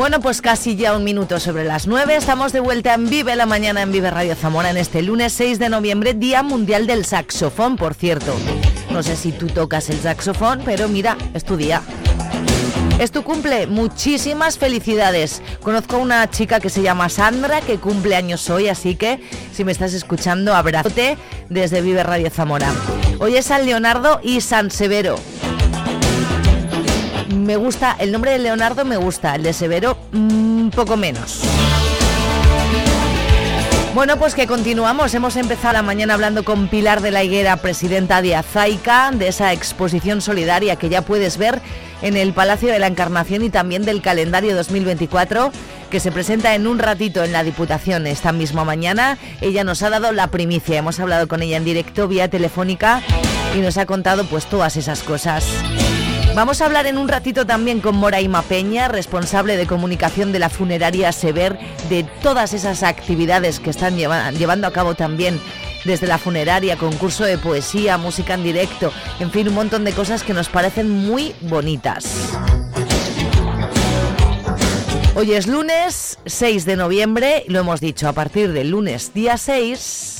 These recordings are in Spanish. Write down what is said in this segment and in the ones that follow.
Bueno, pues casi ya un minuto sobre las nueve. Estamos de vuelta en Vive la Mañana en Vive Radio Zamora en este lunes 6 de noviembre, Día Mundial del Saxofón, por cierto. No sé si tú tocas el saxofón, pero mira, es tu día. Es tu cumple, muchísimas felicidades. Conozco a una chica que se llama Sandra que cumple años hoy, así que si me estás escuchando, abrazote desde Vive Radio Zamora. Hoy es San Leonardo y San Severo. Me gusta, el nombre de Leonardo me gusta, el de Severo un poco menos. Bueno, pues que continuamos. Hemos empezado la mañana hablando con Pilar de la Higuera, presidenta de Azaica, de esa exposición solidaria que ya puedes ver en el Palacio de la Encarnación y también del calendario 2024 que se presenta en un ratito en la Diputación esta misma mañana. Ella nos ha dado la primicia, hemos hablado con ella en directo vía telefónica y nos ha contado pues todas esas cosas. Vamos a hablar en un ratito también con Moraima Peña, responsable de comunicación de la funeraria Sever, de todas esas actividades que están llevando a cabo también desde la funeraria, concurso de poesía, música en directo, en fin, un montón de cosas que nos parecen muy bonitas. Hoy es lunes 6 de noviembre, lo hemos dicho, a partir del lunes día 6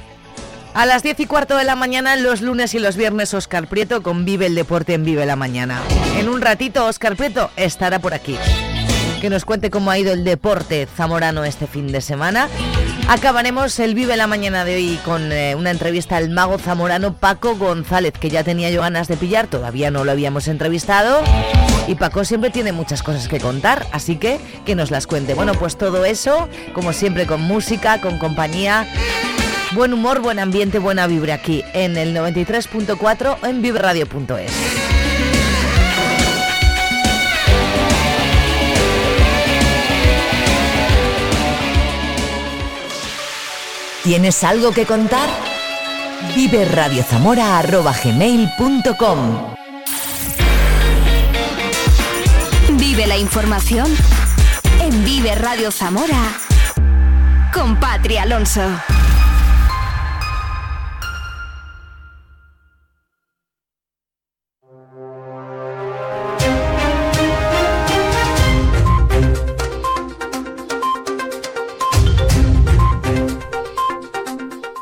a las 10 y cuarto de la mañana, los lunes y los viernes, Oscar Prieto con Vive el Deporte en Vive la Mañana. En un ratito, Oscar Prieto estará por aquí. Que nos cuente cómo ha ido el deporte zamorano este fin de semana. Acabaremos el Vive la Mañana de hoy con eh, una entrevista al mago zamorano Paco González, que ya tenía yo ganas de pillar, todavía no lo habíamos entrevistado. Y Paco siempre tiene muchas cosas que contar, así que que nos las cuente. Bueno, pues todo eso, como siempre, con música, con compañía Buen humor, buen ambiente, buena vibra aquí en el 93.4 en vibradio.es. ¿Tienes algo que contar? Vive Vive la información en Vive Radio Zamora con Patria Alonso.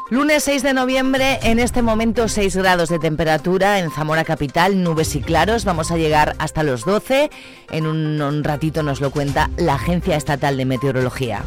Lunes 6 de noviembre, en este momento 6 grados de temperatura en Zamora Capital, nubes y claros, vamos a llegar hasta los 12. En un, un ratito nos lo cuenta la Agencia Estatal de Meteorología.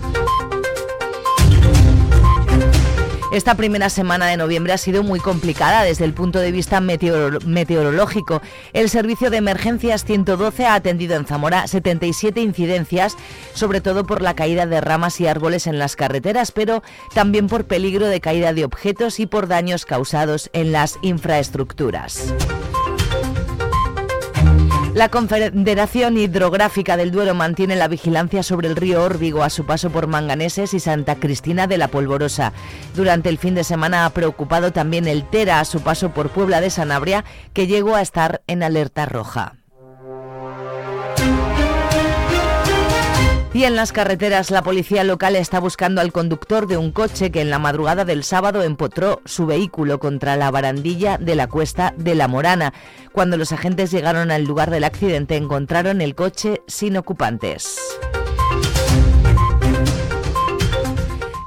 Esta primera semana de noviembre ha sido muy complicada desde el punto de vista meteorológico. El Servicio de Emergencias 112 ha atendido en Zamora 77 incidencias, sobre todo por la caída de ramas y árboles en las carreteras, pero también por peligro de caída de objetos y por daños causados en las infraestructuras. La Confederación Hidrográfica del Duero mantiene la vigilancia sobre el río Órbigo a su paso por Manganeses y Santa Cristina de la Polvorosa. Durante el fin de semana ha preocupado también el Tera a su paso por Puebla de Sanabria, que llegó a estar en alerta roja. Y en las carreteras la policía local está buscando al conductor de un coche que en la madrugada del sábado empotró su vehículo contra la barandilla de la cuesta de La Morana. Cuando los agentes llegaron al lugar del accidente encontraron el coche sin ocupantes.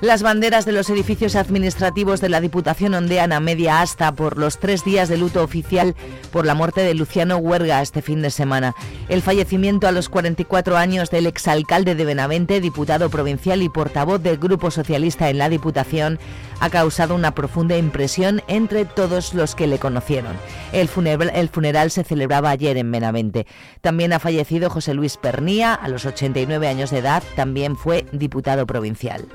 Las banderas de los edificios administrativos de la Diputación ondean a media asta por los tres días de luto oficial por la muerte de Luciano Huerga este fin de semana. El fallecimiento a los 44 años del exalcalde de Benavente, diputado provincial y portavoz del Grupo Socialista en la Diputación, ha causado una profunda impresión entre todos los que le conocieron. El funeral, se celebraba ayer en Benavente. También ha fallecido José Luis Pernía, a los 89 años de edad, también fue diputado provincial.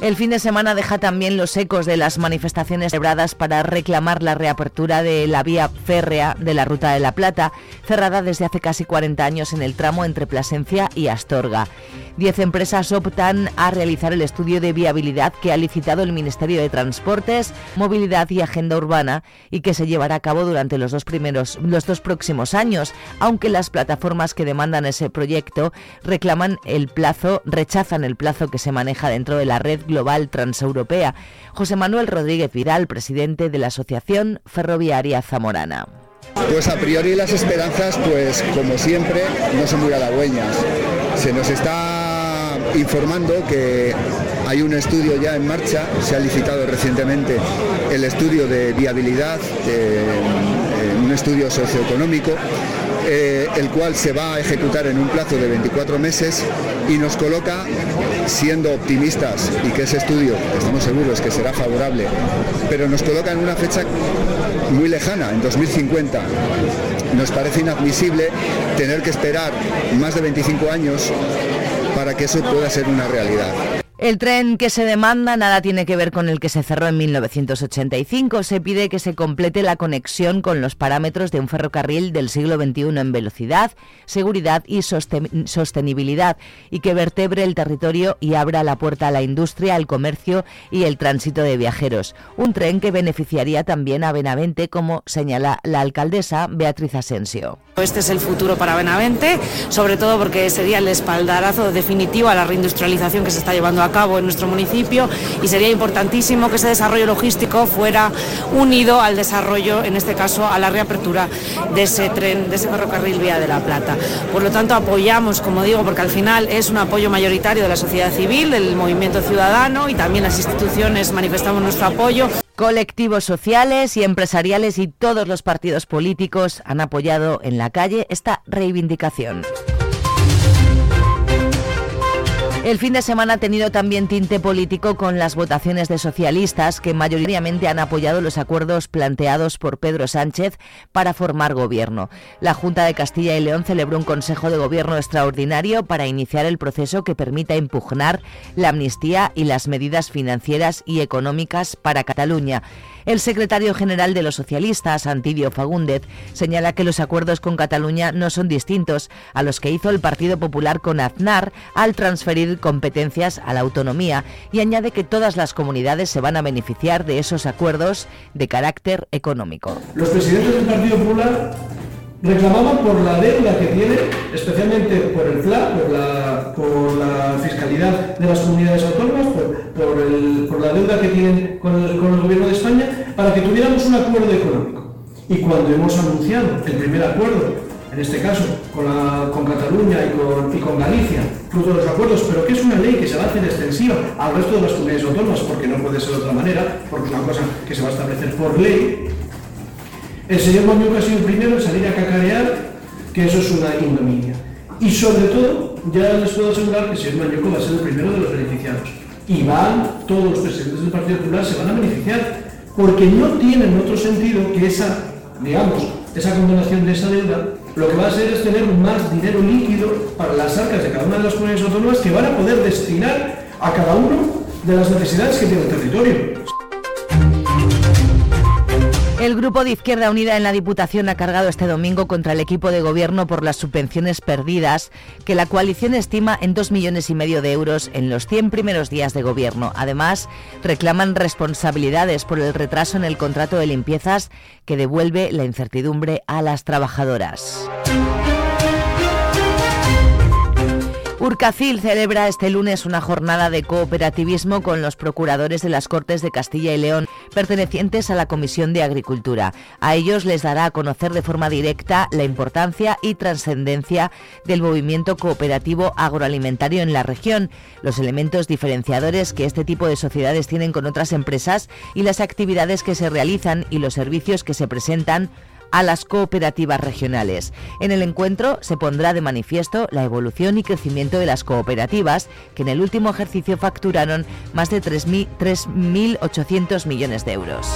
El fin de semana deja también los ecos de las manifestaciones celebradas para reclamar la reapertura de la vía férrea de la Ruta de la Plata, cerrada desde hace casi 40 años en el tramo entre Plasencia y Astorga. Diez empresas optan a realizar el estudio de viabilidad que ha licitado el Ministerio de Transportes, Movilidad y Agenda Urbana y que se llevará a cabo durante los dos, primeros, los dos próximos años, aunque las plataformas que demandan ese proyecto reclaman el plazo, rechazan el plazo que se maneja dentro de la red global transeuropea. José Manuel Rodríguez Vidal, presidente de la Asociación Ferroviaria Zamorana. Pues a priori las esperanzas, pues como siempre, no son muy halagüeñas. Se nos está informando que hay un estudio ya en marcha, se ha licitado recientemente el estudio de viabilidad, eh, un estudio socioeconómico, eh, el cual se va a ejecutar en un plazo de 24 meses y nos coloca, siendo optimistas y que ese estudio, estamos seguros que será favorable, pero nos coloca en una fecha muy lejana, en 2050. Nos parece inadmisible tener que esperar más de 25 años para que eso pueda ser una realidad. El tren que se demanda nada tiene que ver con el que se cerró en 1985. Se pide que se complete la conexión con los parámetros de un ferrocarril del siglo XXI en velocidad, seguridad y sostenibilidad y que vertebre el territorio y abra la puerta a la industria, al comercio y el tránsito de viajeros. Un tren que beneficiaría también a Benavente, como señala la alcaldesa Beatriz Asensio. Este es el futuro para Benavente, sobre todo porque sería el espaldarazo definitivo a la reindustrialización que se está llevando cabo en nuestro municipio y sería importantísimo que ese desarrollo logístico fuera unido al desarrollo, en este caso, a la reapertura de ese tren, de ese ferrocarril Vía de la Plata. Por lo tanto, apoyamos, como digo, porque al final es un apoyo mayoritario de la sociedad civil, del movimiento ciudadano y también las instituciones manifestamos nuestro apoyo. Colectivos sociales y empresariales y todos los partidos políticos han apoyado en la calle esta reivindicación. El fin de semana ha tenido también tinte político con las votaciones de socialistas que mayoritariamente han apoyado los acuerdos planteados por Pedro Sánchez para formar gobierno. La Junta de Castilla y León celebró un Consejo de Gobierno extraordinario para iniciar el proceso que permita impugnar la amnistía y las medidas financieras y económicas para Cataluña. El secretario general de los socialistas, Antidio Fagúndez, señala que los acuerdos con Cataluña no son distintos a los que hizo el Partido Popular con Aznar al transferir competencias a la autonomía y añade que todas las comunidades se van a beneficiar de esos acuerdos de carácter económico. Los presidentes del Partido Popular reclamaban por la deuda que tiene, especialmente por el FLA, por la, fiscalidad de las comunidades autónomas, por, la deuda que tienen con el, gobierno de España, para que tuviéramos un acuerdo económico. Y cuando hemos anunciado el primer acuerdo, en este caso con Cataluña y con, y con Galicia, fruto de los acuerdos, pero que es una ley que se va a hacer extensiva al resto de las comunidades autónomas, porque no puede ser de otra manera, porque es una cosa que se va a establecer por ley, el señor Mañuca ha sido el primero en salir a cacarear que eso es una ignominia. Y sobre todo, ya les puedo asegurar que el señor Mañuco va a ser el primero de los beneficiados. Y van, todos los presidentes del Partido Popular se van a beneficiar, porque no tienen otro sentido que esa, digamos, esa condonación de esa deuda, lo que va a hacer es tener más dinero líquido para las arcas de cada una de las comunidades autónomas que van a poder destinar a cada uno de las necesidades que tiene el territorio. El grupo de Izquierda Unida en la Diputación ha cargado este domingo contra el equipo de gobierno por las subvenciones perdidas que la coalición estima en dos millones y medio de euros en los 100 primeros días de gobierno. Además, reclaman responsabilidades por el retraso en el contrato de limpiezas que devuelve la incertidumbre a las trabajadoras. Urcacil celebra este lunes una jornada de cooperativismo con los procuradores de las Cortes de Castilla y León, pertenecientes a la Comisión de Agricultura. A ellos les dará a conocer de forma directa la importancia y trascendencia del movimiento cooperativo agroalimentario en la región, los elementos diferenciadores que este tipo de sociedades tienen con otras empresas y las actividades que se realizan y los servicios que se presentan a las cooperativas regionales. En el encuentro se pondrá de manifiesto la evolución y crecimiento de las cooperativas, que en el último ejercicio facturaron más de 3.800 millones de euros.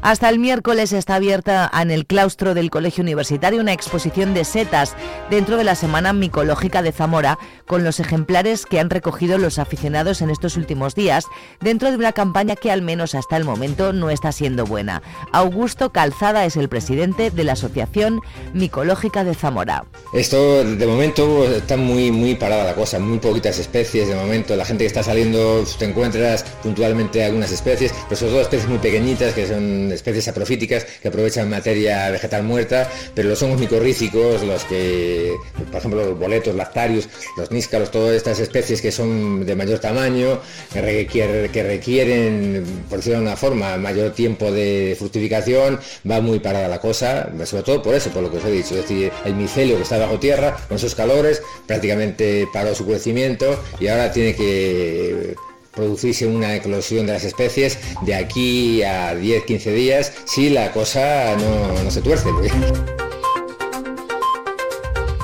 Hasta el miércoles está abierta en el claustro del Colegio Universitario una exposición de setas dentro de la Semana Micológica de Zamora con los ejemplares que han recogido los aficionados en estos últimos días dentro de una campaña que al menos hasta el momento no está siendo buena. Augusto Calzada es el presidente de la Asociación Micológica de Zamora. Esto de momento está muy muy parada la cosa, muy poquitas especies de momento. La gente que está saliendo te encuentras puntualmente algunas especies, pero sobre todo especies muy pequeñitas que son especies aprofíticas que aprovechan materia vegetal muerta, pero los hongos micorrícicos, los que, por ejemplo, los boletos, lactarios, los níscalos, todas estas especies que son de mayor tamaño, que, requieren, que requieren, por decirlo de una forma, mayor tiempo de fructificación, va muy parada la cosa, sobre todo por eso, por lo que os he dicho, es decir, el micelio que está bajo tierra, con esos calores, prácticamente paró su crecimiento y ahora tiene que producirse una eclosión de las especies de aquí a 10-15 días si la cosa no, se tuerce.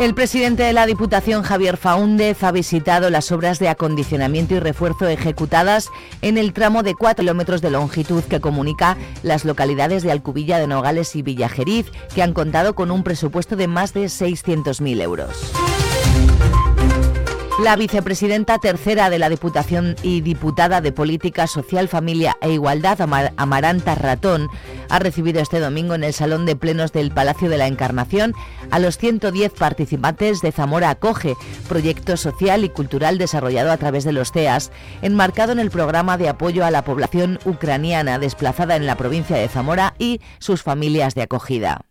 El presidente de la Diputación, Javier Faúndez, ha visitado las obras de acondicionamiento y refuerzo ejecutadas en el tramo de 4 kilómetros de longitud que comunica las localidades de Alcubilla de Nogales y Villajeriz, que han contado con un presupuesto de más de 600.000 euros. La vicepresidenta tercera de la Diputación y diputada de Política Social, Familia e Igualdad, Amaranta Ratón, ha recibido este domingo en el Salón de Plenos del Palacio de la Encarnación a los 110 participantes de Zamora Acoge, proyecto social y cultural desarrollado a través de los CEAS, enmarcado en el programa de apoyo a la población ucraniana desplazada en la provincia de Zamora y sus familias de acogida.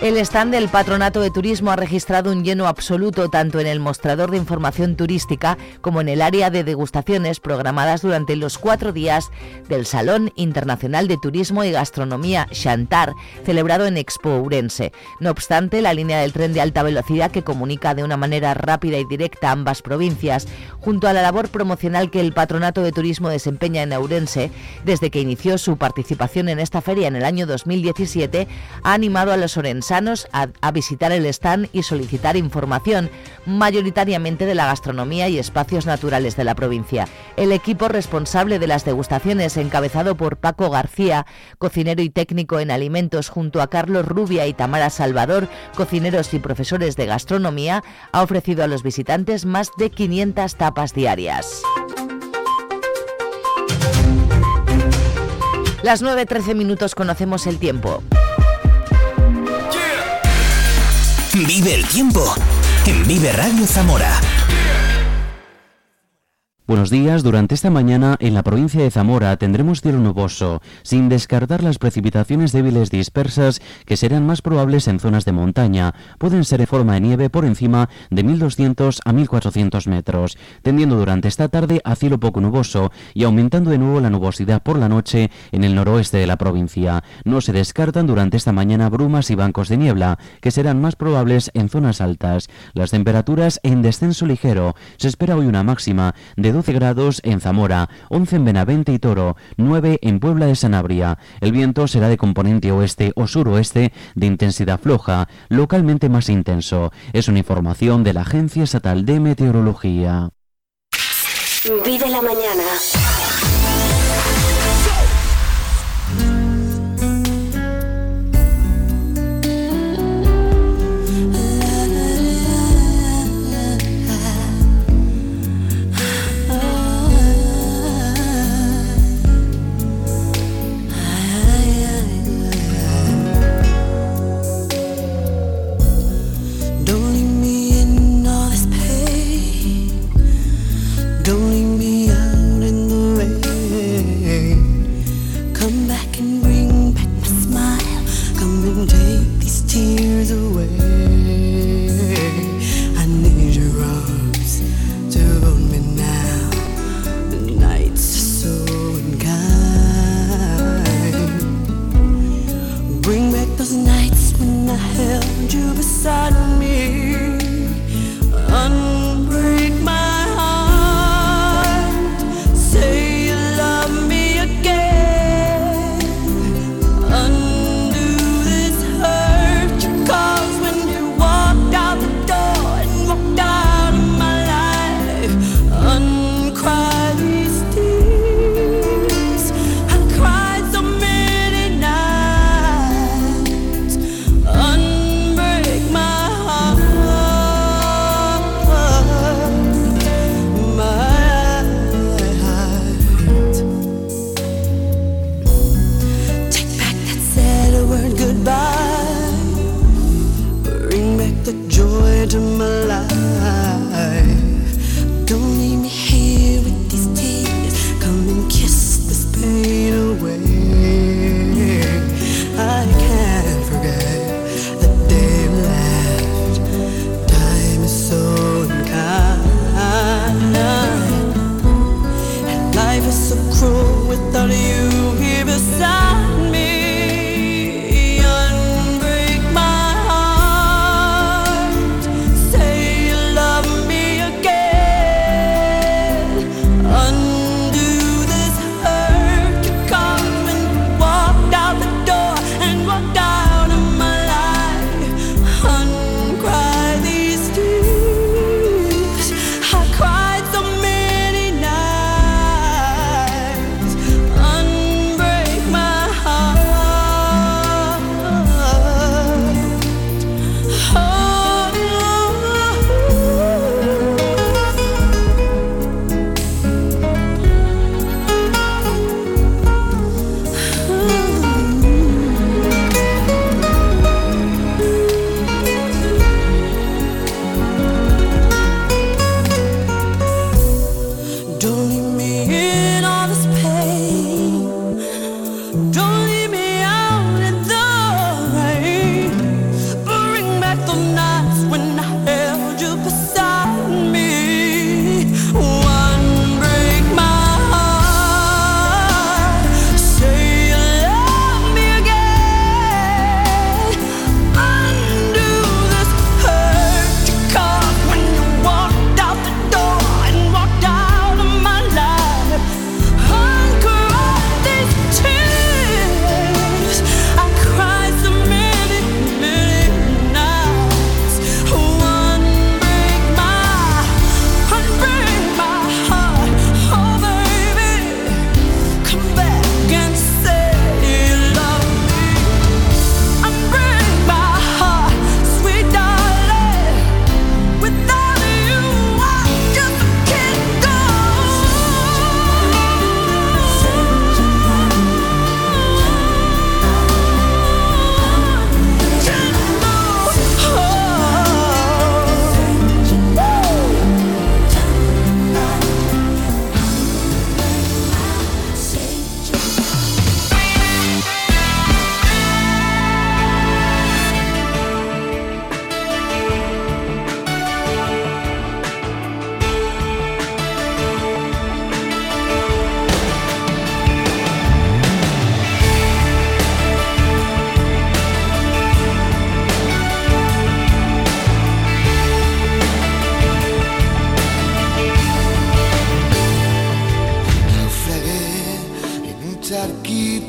El stand del Patronato de Turismo ha registrado un lleno absoluto tanto en el mostrador de información turística como en el área de degustaciones programadas durante los cuatro días del Salón Internacional de Turismo y Gastronomía Chantar, celebrado en Expo Ourense. No obstante, la línea del tren de alta velocidad que comunica de una manera rápida y directa ambas provincias, junto a la labor promocional que el Patronato de Turismo desempeña en Ourense, desde que inició su participación en esta feria en el año 2017, ha animado a los orenses a, visitar el stand y solicitar información, mayoritariamente de la gastronomía y espacios naturales de la provincia. El equipo responsable de las degustaciones, encabezado por Paco García, cocinero y técnico en alimentos, junto a Carlos Rubia y Tamara Salvador, cocineros y profesores de gastronomía, ha ofrecido a los visitantes más de 500 tapas diarias. Las 9.13 minutos conocemos el tiempo. El tiempo en Vive Radio Zamora. Buenos días. Durante esta mañana en la provincia de Zamora tendremos cielo nuboso, sin descartar las precipitaciones débiles dispersas que serán más probables en zonas de montaña. Pueden ser en forma de nieve por encima de 1200 a 1400 metros, tendiendo durante esta tarde a cielo poco nuboso y aumentando de nuevo la nubosidad por la noche en el noroeste de la provincia. No se descartan durante esta mañana brumas y bancos de niebla, que serán más probables en zonas altas. Las temperaturas en descenso ligero. Se espera hoy una máxima de 12 grados en Zamora, 11 en Benavente y Toro, 9 en Puebla de Sanabria. El viento será de componente oeste o suroeste de intensidad floja, localmente más intenso. Es una información de la Agencia Estatal de Meteorología. Vive la mañana.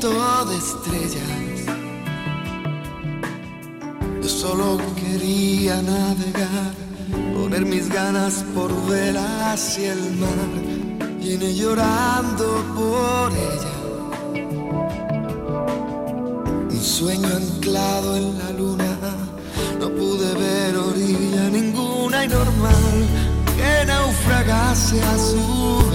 ciento de estrellas. Yo solo quería navegar, poner mis ganas por ver hacia el mar. Viene llorando por ella. Un sueño anclado en la luna. No pude ver orilla ninguna y normal que naufragase azul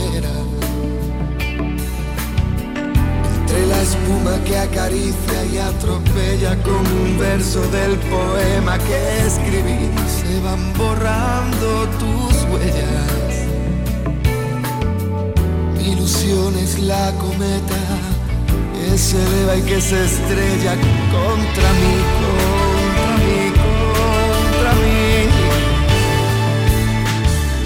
de la espuma que acaricia y atropella con un verso del poema que escribí. Se van borrando tus huellas. Mi ilusión es la cometa que se eleva y que se estrella contra mí, contra mí, contra mí.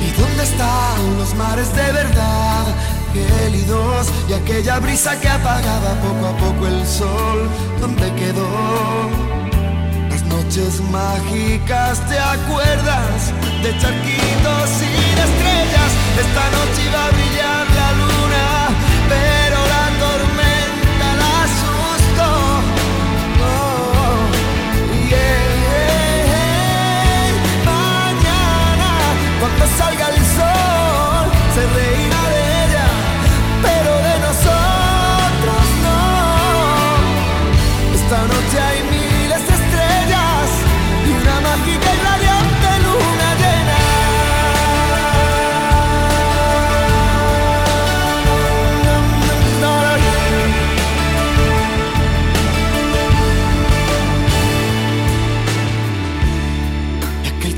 ¿Y dónde están los mares de verdad? gélidos y aquella brisa que apagaba poco a poco el sol, ¿dónde quedó? Las noches mágicas, ¿te acuerdas? De charquitos y de estrellas, esta noche iba a brillar la luna, pero la tormenta la asustó. Oh, oh, oh. yeah. Mañana, cuando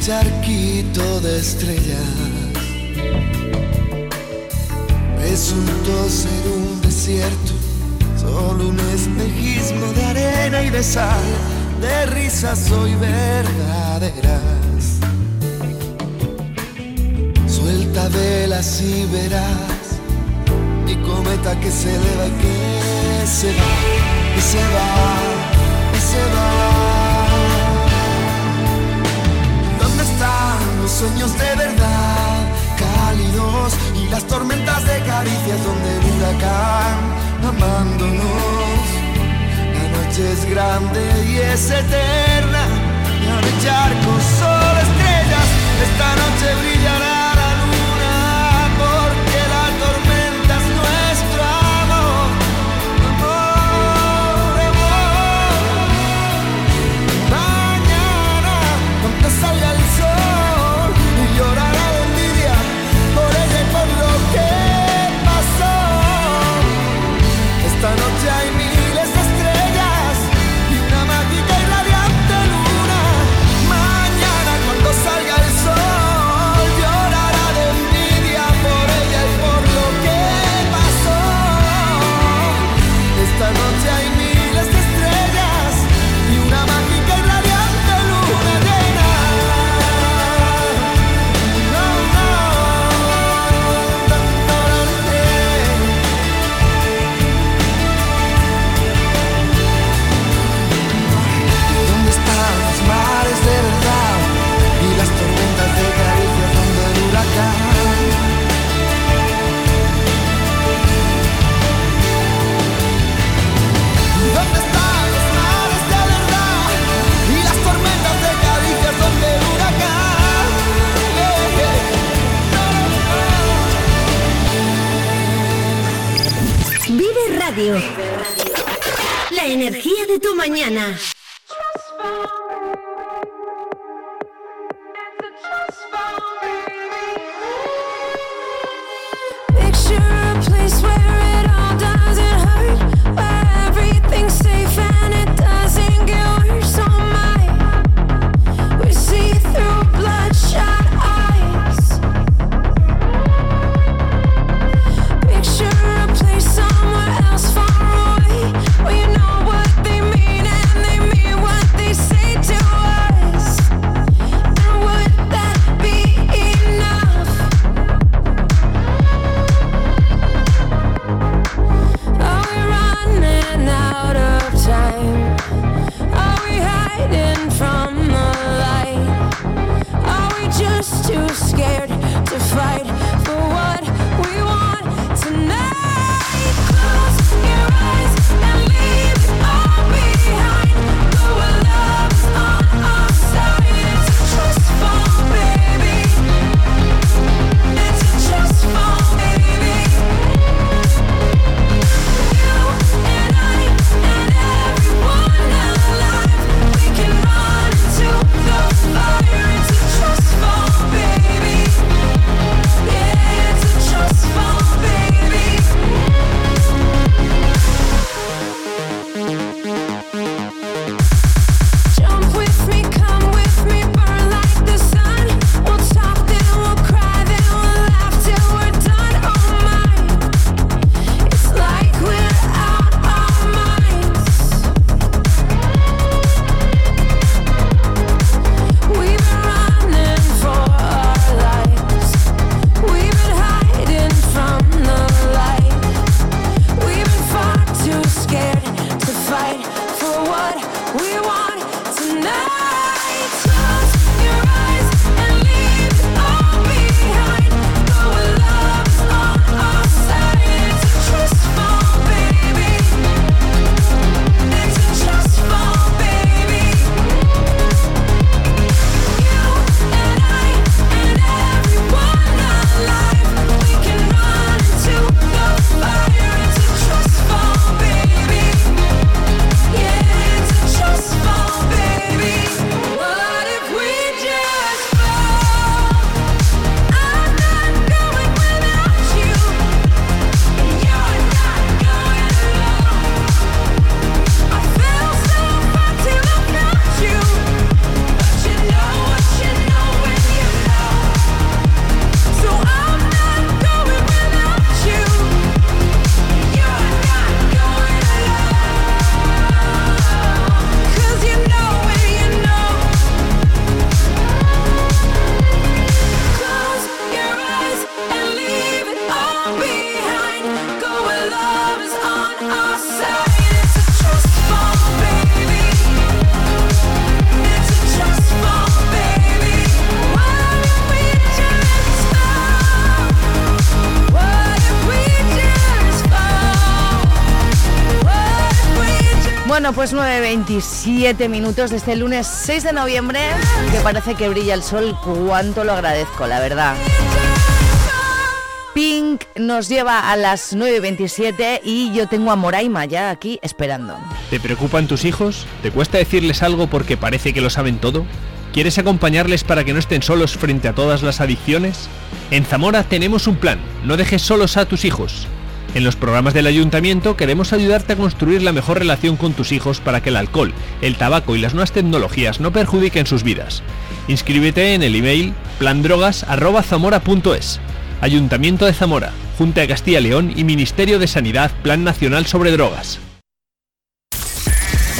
charquito de estrellas. Resultó ser un desierto, solo un espejismo de arena y de sal, de risas hoy verdaderas. Suelta velas y verás mi cometa que se eleva y que se va, y se va, y se va. Sueños de verdad? Cálidos y las tormentas de caricias donde el huracán amándonos. La noche es grande y es eterna. Y a mi charco solo estrellas. Esta noche brillará. Mañana. Bueno, pues 9.27 minutos de este lunes 6 de noviembre, que parece que brilla el sol, cuánto lo agradezco, la verdad. Pink nos lleva a las 9.27 y yo tengo a Moraima ya aquí esperando. ¿Te preocupan tus hijos? ¿Te cuesta decirles algo porque parece que lo saben todo? ¿Quieres acompañarles para que no estén solos frente a todas las adicciones? En Zamora tenemos un plan, no dejes solos a tus hijos. En los programas del ayuntamiento queremos ayudarte a construir la mejor relación con tus hijos para que el alcohol, el tabaco y las nuevas tecnologías no perjudiquen sus vidas. Inscríbete en el email plandrogas@zamora.es. Ayuntamiento de Zamora, Junta de Castilla y León y Ministerio de Sanidad Plan Nacional sobre Drogas.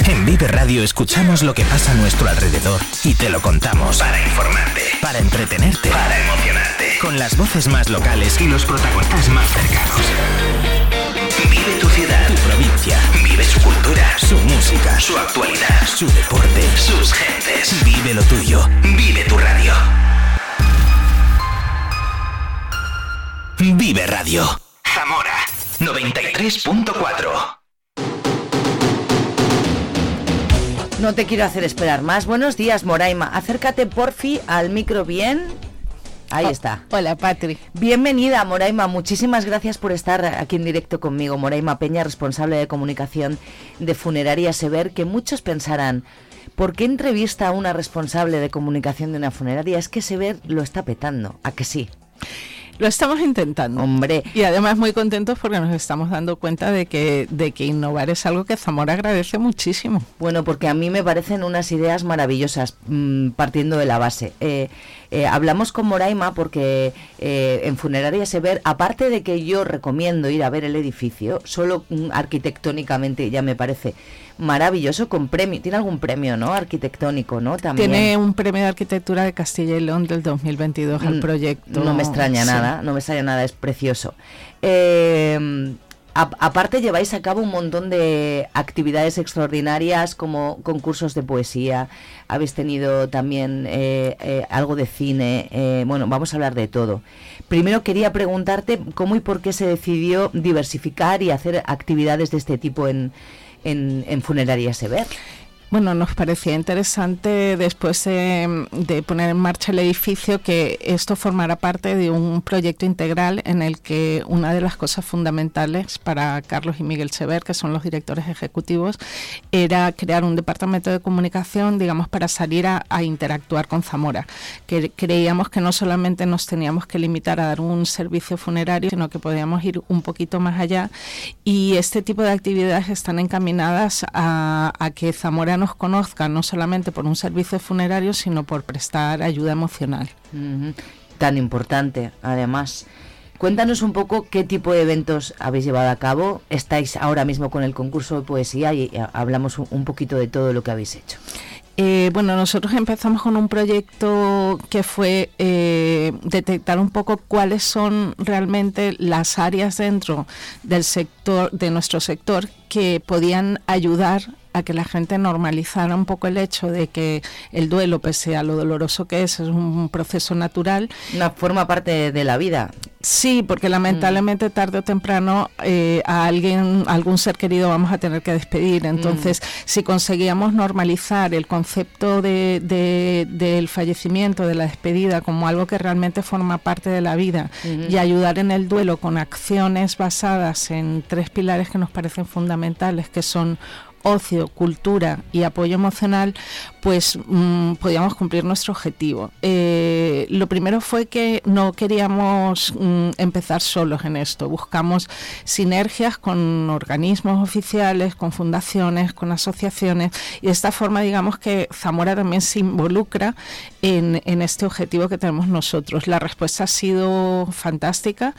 En Vive Radio escuchamos lo que pasa a nuestro alrededor y te lo contamos. Para informarte, para entretenerte, para emocionarte. Con las voces más locales y los protagonistas más cercanos. Vive tu ciudad, tu provincia. Vive su cultura, su música, su actualidad, su deporte, sus gentes. Vive lo tuyo. Vive tu radio. Vive Radio. Zamora 93.4. No te quiero hacer esperar más. Buenos días, Moraima. Acércate, porfi, al micro bien. Ahí Oh, está. Hola, Patri. Bienvenida, Moraima. Muchísimas gracias por estar aquí en directo conmigo. Moraima Peña, responsable de comunicación de Funeraria Sever, que muchos pensarán, ¿por qué entrevista a una responsable de comunicación de una funeraria? Es que Sever lo está petando. ¿A que sí? Lo estamos intentando. Hombre. Y además muy contentos porque nos estamos dando cuenta de que, de que innovar es algo que Zamora agradece muchísimo. Bueno, porque a mí me parecen unas ideas maravillosas, mm, partiendo de la base. Eh, eh, hablamos con Moraima porque eh, en Funeraria Sever, aparte de que yo recomiendo ir a ver el edificio, solo mm, arquitectónicamente ya me parece maravilloso, con premio, tiene algún premio, ¿no? Arquitectónico, ¿no? También. Tiene un premio de arquitectura de Castilla y León del 2022 al Mm, proyecto. No me extraña Sí. nada, no me extraña nada, es precioso. Eh, a- aparte lleváis a cabo un montón de actividades extraordinarias como concursos de poesía, habéis tenido también eh, eh, algo de cine, eh, bueno, vamos a hablar de todo. Primero quería preguntarte cómo y por qué se decidió diversificar y hacer actividades de este tipo en, en, en Funeraria Sever. Bueno, nos parecía interesante después eh, de poner en marcha el edificio que esto formara parte de un proyecto integral en el que una de las cosas fundamentales para Carlos y Miguel Sever, que son los directores ejecutivos, era crear un departamento de comunicación, digamos, para salir a, a interactuar con Zamora. Que creíamos que no solamente nos teníamos que limitar a dar un servicio funerario, sino que podíamos ir un poquito más allá y este tipo de actividades están encaminadas a, a que Zamora nos conozca no solamente por un servicio funerario, sino por prestar ayuda emocional. Tan importante, además. Cuéntanos un poco qué tipo de eventos habéis llevado a cabo. Estáis ahora mismo con el concurso de poesía y eh, hablamos un- un poquito de todo lo que habéis hecho. Eh, bueno, nosotros empezamos con un proyecto que fue eh, detectar un poco cuáles son realmente las áreas dentro del sector, de nuestro sector, que podían ayudar a que la gente normalizara un poco el hecho de que el duelo, pese a lo doloroso que es, es un proceso natural. Una forma parte de la vida. Sí, porque lamentablemente tarde o temprano eh, a alguien, a algún ser querido vamos a tener que despedir. Entonces, si conseguíamos normalizar el concepto de, de- del fallecimiento, de la despedida, como algo que realmente forma parte de la vida Ujú. y ayudar en el duelo con acciones basadas en tres pilares que nos parecen fundamentales, que son ocio, cultura y apoyo emocional, pues mm, podíamos cumplir nuestro objetivo. Eh, lo primero fue que no queríamos mm, empezar solos en esto, buscamos sinergias con organismos oficiales, con fundaciones, con asociaciones y de esta forma digamos que Zamora también se involucra en, este objetivo que tenemos nosotros. La respuesta ha sido fantástica.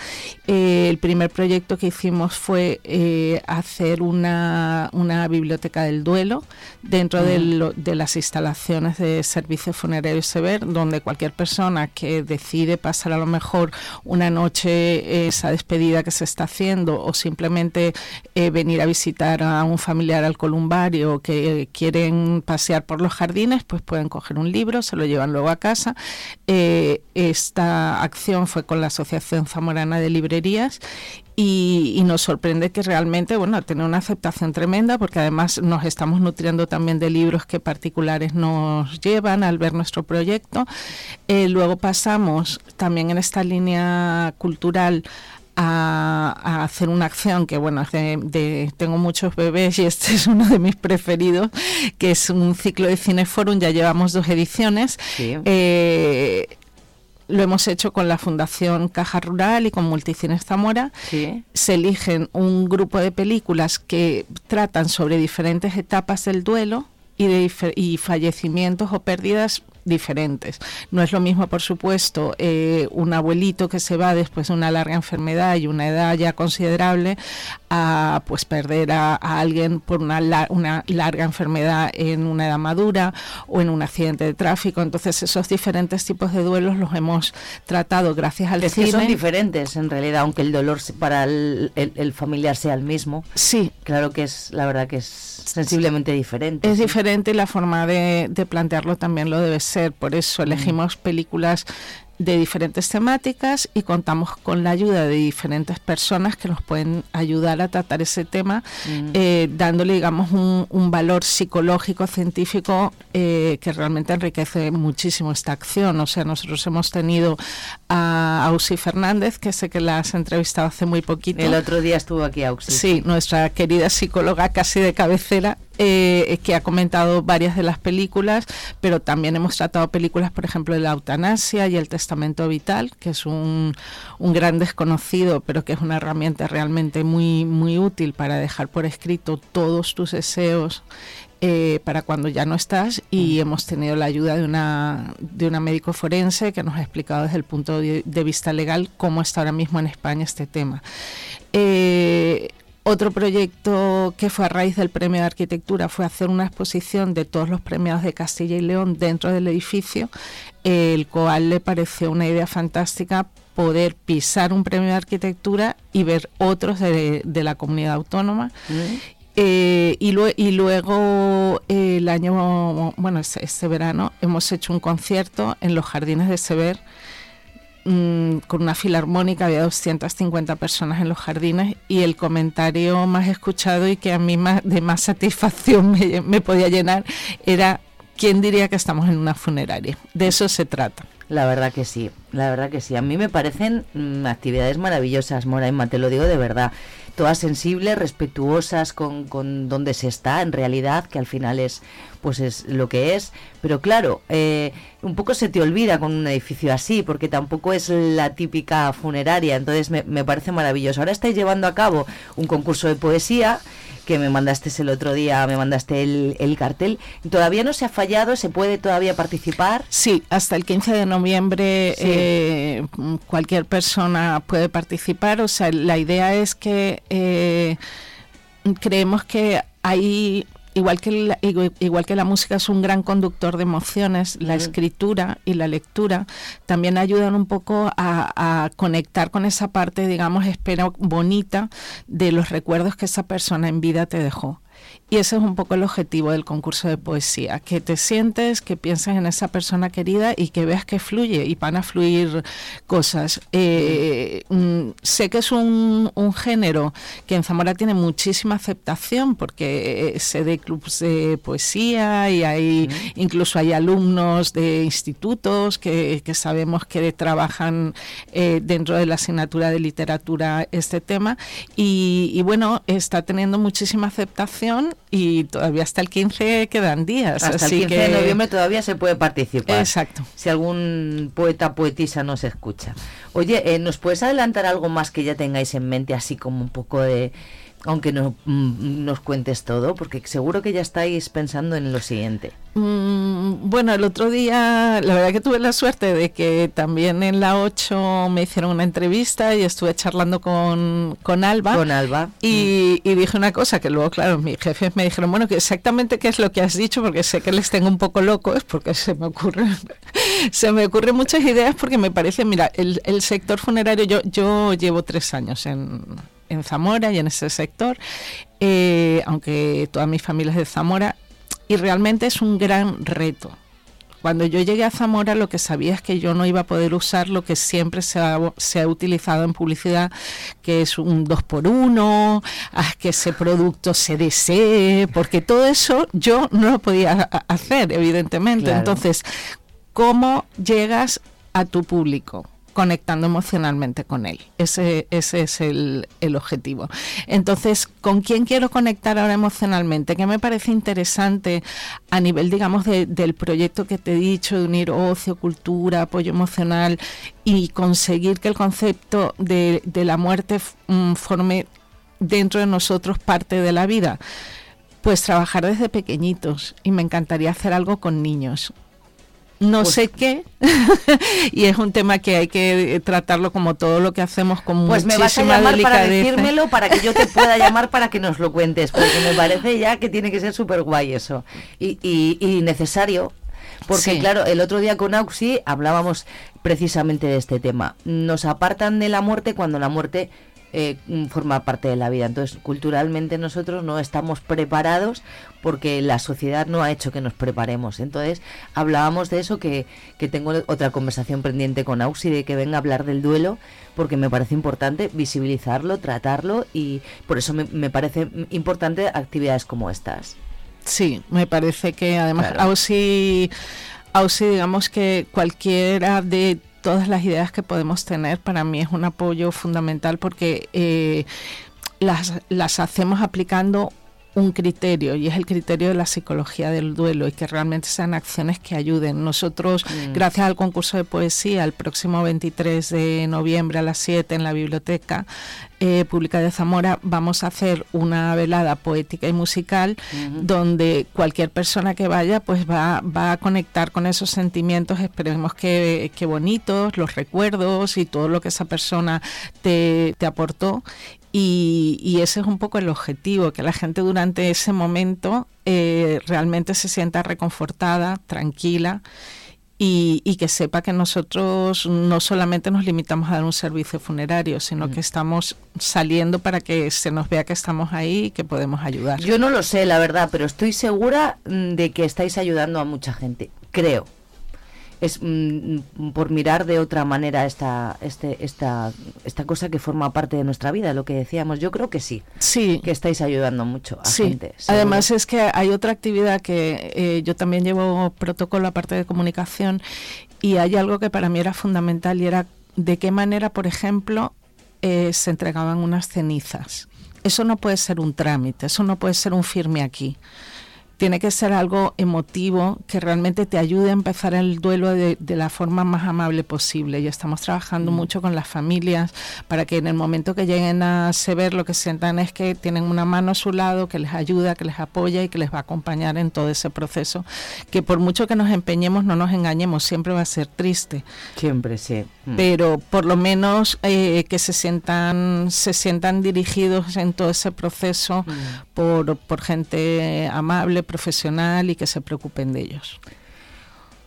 Eh, el primer proyecto que hicimos fue eh, hacer una biblioteca del duelo dentro de, lo- de las instalaciones de servicios funerarios Sever, donde cualquier persona que decide pasar a lo mejor una noche esa despedida que se está haciendo o simplemente eh, venir a visitar a un familiar al columbario que quieren pasear por los jardines, pues pueden coger un libro, se lo llevan luego a casa. Eh, esta acción fue con la Asociación Zamorana de Librerías y, nos sorprende que realmente, bueno, tiene una aceptación tremenda porque además nos estamos nutriendo también de libros que particulares nos llevan al ver nuestro proyecto. Eh, luego pasamos también en esta línea cultural a, hacer una acción que, bueno, de, tengo muchos bebés y este es uno de mis preferidos, que es un ciclo de Cineforum, ya llevamos dos ediciones. Eh, lo hemos hecho con la Fundación Caja Rural y con Multicines Zamora. Se eligen un grupo de películas que tratan sobre diferentes etapas del duelo y, de, y fallecimientos o pérdidas diferentes. No es lo mismo, por supuesto, eh, un abuelito que se va después de una larga enfermedad y una edad ya considerable a pues perder a, alguien por una, una larga enfermedad en una edad madura o en un accidente de tráfico. Entonces esos diferentes tipos de duelos los hemos tratado gracias al es cine. Que son diferentes en realidad, aunque el dolor para el, el, familiar sea el mismo. Sí. Claro que es, la verdad que es sensiblemente diferente. Es diferente y la forma de, de plantearlo también lo debe ser por eso elegimos películas de diferentes temáticas y contamos con la ayuda de diferentes personas que nos pueden ayudar a tratar ese tema, mm. eh, dándole, digamos, un, valor psicológico, científico eh, que realmente enriquece muchísimo esta acción. O sea, nosotros hemos tenido a Ausi Fernández, que sé que la has entrevistado hace muy poquito. El otro día estuvo aquí Ausi. Sí, nuestra querida psicóloga casi de cabecera, eh, que ha comentado varias de las películas, pero también hemos tratado películas, por ejemplo, de la eutanasia y el testamento vital, que es un, un gran desconocido, pero que es una herramienta realmente muy, muy útil para dejar por escrito todos tus deseos eh, para cuando ya no estás y hemos tenido la ayuda de una, de una médico forense que nos ha explicado desde el punto de, vista legal cómo está ahora mismo en España este tema. Eh, otro proyecto que fue a raíz del premio de arquitectura fue hacer una exposición de todos los premiados de Castilla y León dentro del edificio, el cual le pareció una idea fantástica poder pisar un premio de arquitectura y ver otros de, la comunidad autónoma. Mm. Eh, y, y, luego el año, bueno, este, este, verano hemos hecho un concierto en los jardines de Sever Mm, con una filarmónica, había 250 personas en los jardines y el comentario más escuchado y que a mí más, de más satisfacción me, podía llenar era ¿quién diría que estamos en una funeraria? De eso se trata. La verdad que sí, la verdad que sí. A mí me parecen mm, actividades maravillosas, Mora Emma, te lo digo de verdad. Todas sensibles, respetuosas con, con donde se está, en realidad, que al final es pues es lo que es. Pero claro, eh, un poco se te olvida con un edificio así, porque tampoco es la típica funeraria. Entonces me, me parece maravilloso. Ahora estáis llevando a cabo un concurso de poesía que me mandaste el otro día, me mandaste el, el, cartel. ¿Todavía no se ha fallado? ¿Se puede todavía participar? Sí, hasta el 15 de noviembre eh, cualquier persona puede participar. O sea, la idea es que eh, creemos que hay igual que, la, igual que la música es un gran conductor de emociones, la escritura y la lectura también ayudan un poco a, a, conectar con esa parte, digamos, espero bonita de los recuerdos que esa persona en vida te dejó. Y ese es un poco el objetivo del concurso de poesía, que te sientes, que pienses en esa persona querida y que veas que fluye y van a fluir cosas. Eh, mm, sé que es un, género que en Zamora tiene muchísima aceptación porque se de clubs de poesía y hay incluso hay alumnos de institutos que, sabemos que trabajan eh, dentro de la asignatura de literatura este tema y, y bueno, está teniendo muchísima aceptación y todavía hasta el 15 quedan días. Hasta el 15 de noviembre todavía se puede participar. Exacto. Si algún poeta poetisa nos escucha. Oye, eh, ¿nos puedes adelantar algo más que ya tengáis en mente, así como un poco de aunque no mm, nos cuentes todo, porque seguro que ya estáis pensando en lo siguiente. Mm, bueno, el otro día, la verdad que tuve la suerte de que también en la 8 me hicieron una entrevista y estuve charlando con, con Alba. Con Alba. Y, y, dije una cosa que luego, claro, mis jefes me dijeron, bueno, que exactamente qué es lo que has dicho, porque sé que les tengo un poco locos, porque se me ocurre se me ocurren muchas ideas, porque me parece, mira, el, el sector funerario, yo, yo llevo tres años en en Zamora y en ese sector, eh, aunque toda mi familia es de Zamora, y realmente es un gran reto cuando yo llegué a Zamora lo que sabía es que yo no iba a poder usar lo que siempre se ha, se ha utilizado en publicidad, que es un 2 por 1 que ese producto se desee, porque todo eso yo no lo podía hacer, evidentemente. Entonces, ¿cómo llegas a tu público? Conectando emocionalmente con él. Ese, ese es el, objetivo. Entonces, ¿con quién quiero conectar ahora emocionalmente? ¿Qué me parece interesante a nivel, digamos, del proyecto que te he dicho, de unir ocio, cultura, apoyo emocional y conseguir que el concepto de, de la muerte mm, forme dentro de nosotros parte de la vida? Pues trabajar desde pequeñitos y me encantaría hacer algo con niños no pues sé qué y es un tema que hay que tratarlo como todo lo que hacemos con pues me vas a llamar para decírmelo para que yo te pueda llamar para que nos lo cuentes porque me parece ya que tiene que ser súper guay eso y, y, necesario porque claro, el otro día con Auxi hablábamos precisamente de este tema. Nos apartan de la muerte cuando la muerte eh, forma parte de la vida. Entonces, culturalmente nosotros no estamos preparados porque la sociedad no ha hecho que nos preparemos. Entonces, hablábamos de eso, que, que tengo otra conversación pendiente con Auxi, de que venga a hablar del duelo, porque me parece importante visibilizarlo, tratarlo y por eso me, me parece importante actividades como estas. Sí, me parece que además Auxi, Auxi, digamos que cualquiera de todas las ideas que podemos tener para mí es un apoyo fundamental porque eh, las, las hacemos aplicando un criterio y es el criterio de la psicología del duelo y que realmente sean acciones que ayuden. Nosotros, mm. gracias al concurso de poesía, el próximo 23 de noviembre a las 7 en la biblioteca eh, pública de Zamora, vamos a hacer una velada poética y musical donde cualquier persona que vaya pues va, va a conectar con esos sentimientos, esperemos que, que bonitos, los recuerdos y todo lo que esa persona te, te aportó y, ese es un poco el objetivo, que la gente durante ese momento eh, realmente se sienta reconfortada, tranquila y, que sepa que nosotros no solamente nos limitamos a dar un servicio funerario, sino que mm. estamos saliendo para que se nos vea que estamos ahí y que podemos ayudar. Yo no lo sé, la verdad, pero estoy segura mm, de que estáis ayudando a mucha gente, creo es mm, por mirar de otra manera esta, este, esta, esta cosa que forma parte de nuestra vida, lo que decíamos. Yo creo que sí. Sí. Que estáis ayudando mucho a gente. Además es que hay otra actividad que eh, yo también llevo protocolo aparte de comunicación y hay algo que para mí era fundamental y era de qué manera, por ejemplo, eh, se entregaban unas cenizas. Eso no puede ser un trámite, eso no puede ser un firme aquí tiene que ser algo emotivo que realmente te ayude a empezar el duelo de, la forma más amable posible. Y estamos trabajando mm. mucho con las familias para que en el momento que lleguen a saber lo que sientan es que tienen una mano a su lado que les ayuda, que les apoya y que les va a acompañar en todo ese proceso. Que por mucho que nos empeñemos, no nos engañemos, siempre va a ser triste. Siempre, sí. Mm. Pero por lo menos eh, que se sientan, se sientan dirigidos en todo ese proceso mm. por, por gente amable profesional y que se preocupen de ellos.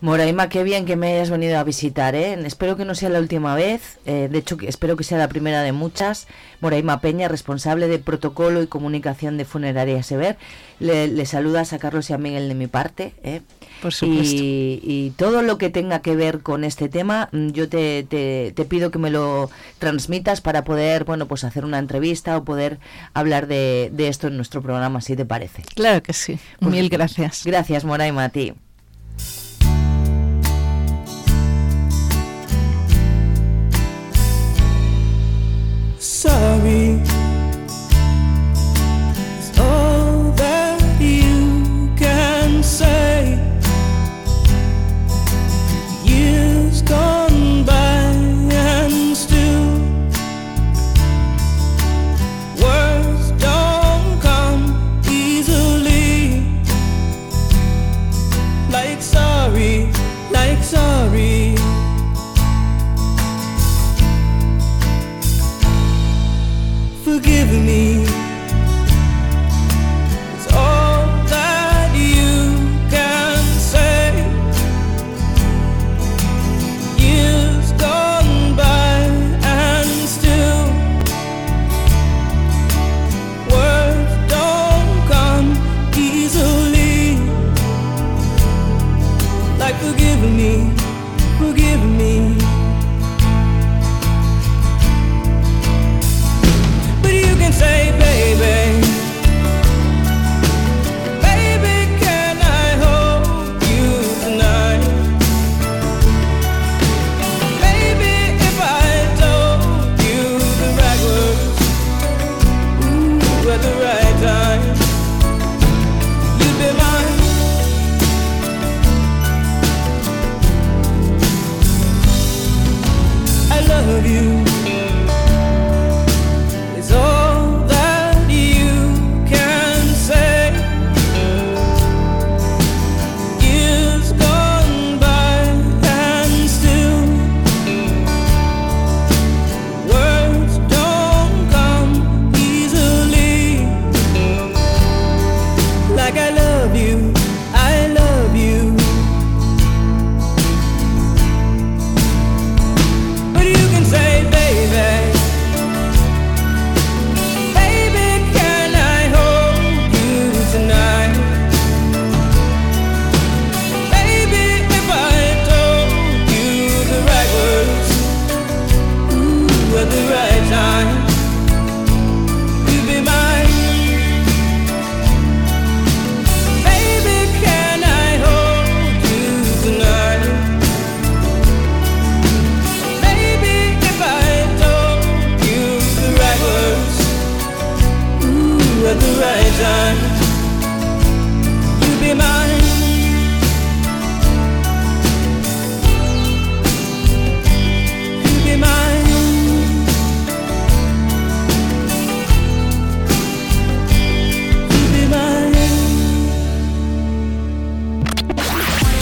Moraima, qué bien que me hayas venido a visitar, ¿eh? Espero que no sea la última vez, eh, de hecho espero que sea la primera de muchas. Moraima Peña, responsable de protocolo y comunicación de Funeraria Sever. Le, saludas a Carlos y a Miguel de mi parte. ¿eh? Por supuesto. Y, todo lo que tenga que ver con este tema, mm, yo te, te, pido que me lo transmitas para poder, bueno, pues hacer una entrevista o poder hablar de, de esto en nuestro programa, si te parece. Claro que sí. Pues Mil gracias. Gracias, Moraima, a ti. Sorry me.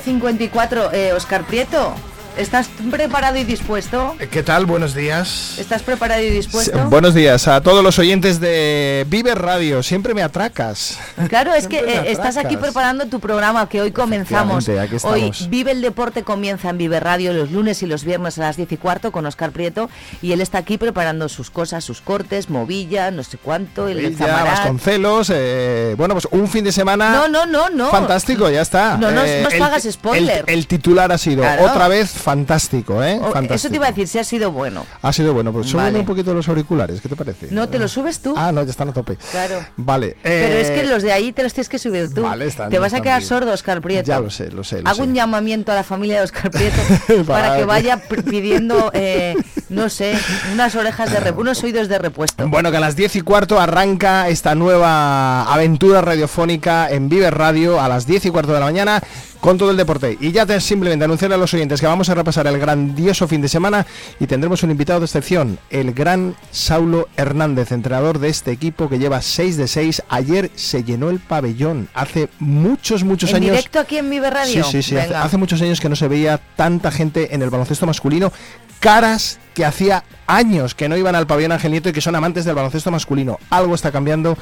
9.54. Eh, Oscar Prieto, ¿estás preparado y dispuesto? ¿Qué tal? Buenos días. ¿Estás preparado y dispuesto? buenos días a todos los oyentes de Vive Radio. Siempre me atracas. Claro, es que eh, estás aquí preparando tu programa que hoy comenzamos. Aquí hoy Vive el Deporte comienza en Vive Radio los lunes y los viernes a las 10 y cuarto con Oscar Prieto y él está aquí preparando sus cosas, sus cortes, movilla, no sé cuánto, el Movilla, Vasconcelos, eh, bueno, pues un fin de semana No, no, no, no. fantástico, ya está. No nos, Eh, nos el- hagas spoiler. El, titular ha sido Claro. otra vez fantástico, ¿eh? Oh, Eso Fantástico. te iba a decir, si ha sido bueno. Ha sido bueno, pues súbeme Vale. un poquito los auriculares, ¿qué te parece? No, te lo subes tú. Ah, no, ya están a tope. Claro. Vale. Pero es eh, que los de ahí te los tienes que subir tú. Vale, están- te vas a quedar bien. sordo, Oscar Prieto. Ya lo sé, lo sé. lo Hago sé. un llamamiento a la familia de Oscar Prieto para que vaya pidiendo, eh, no sé, unas orejas de repuesto, unos oídos de repuesto. Bueno, que a las 10 y cuarto arranca esta nueva aventura radiofónica en Vive Radio a las 10 y cuarto de la mañana con todo el deporte. Y ya te simplemente anunciar a los oyentes que vamos a repasar el grandioso fin de semana y tendremos un invitado de excepción, el gran Saulo Hernández, entrenador de este equipo que lleva 6 de 6. Ayer se llenó el pabellón. Hace muchos, muchos en años. directo aquí en Vive Radio. Sí, sí, sí. Hace, hace muchos años que no se veía tanta gente en el baloncesto masculino. Caras que hacía años que no iban al pabellón Ángel Nieto y que son amantes del baloncesto masculino. Algo está cambiando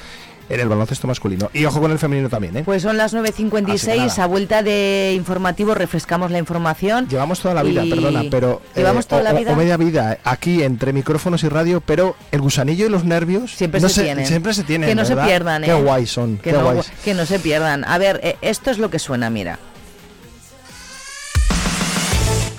en el baloncesto masculino. Y ojo con el femenino también, ¿eh? Pues son las Así que 9.56, nada. a vuelta de informativo refrescamos la información. Llevamos toda la vida, y- perdona, pero... eh, Llevamos toda o- la vida. O, media vida aquí entre micrófonos y radio, pero el gusanillo y los nervios... Siempre no se tienen. Siempre se tienen, Que no se pierdan, ¿eh? Qué guay son, Que qué no, guays. que no se pierdan. A ver, eh, esto es lo que suena, mira.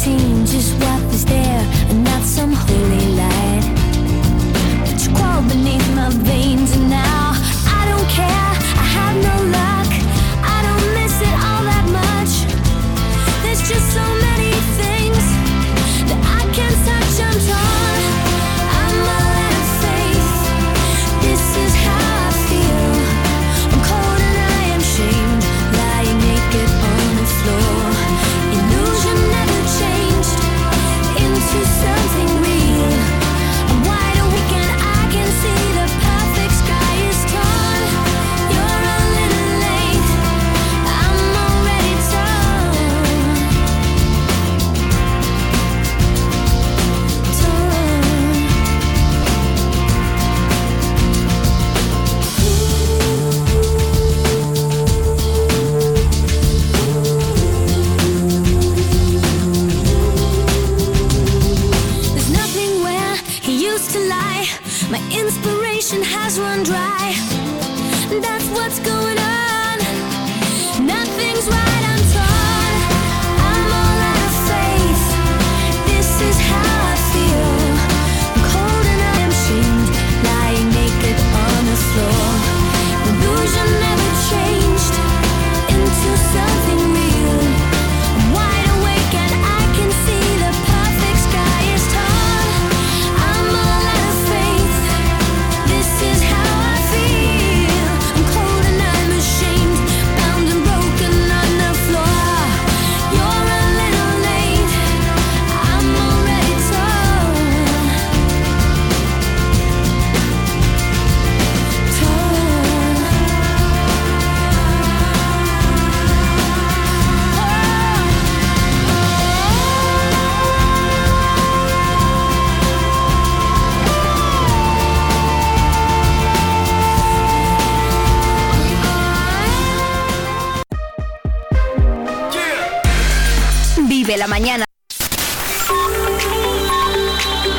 seen just what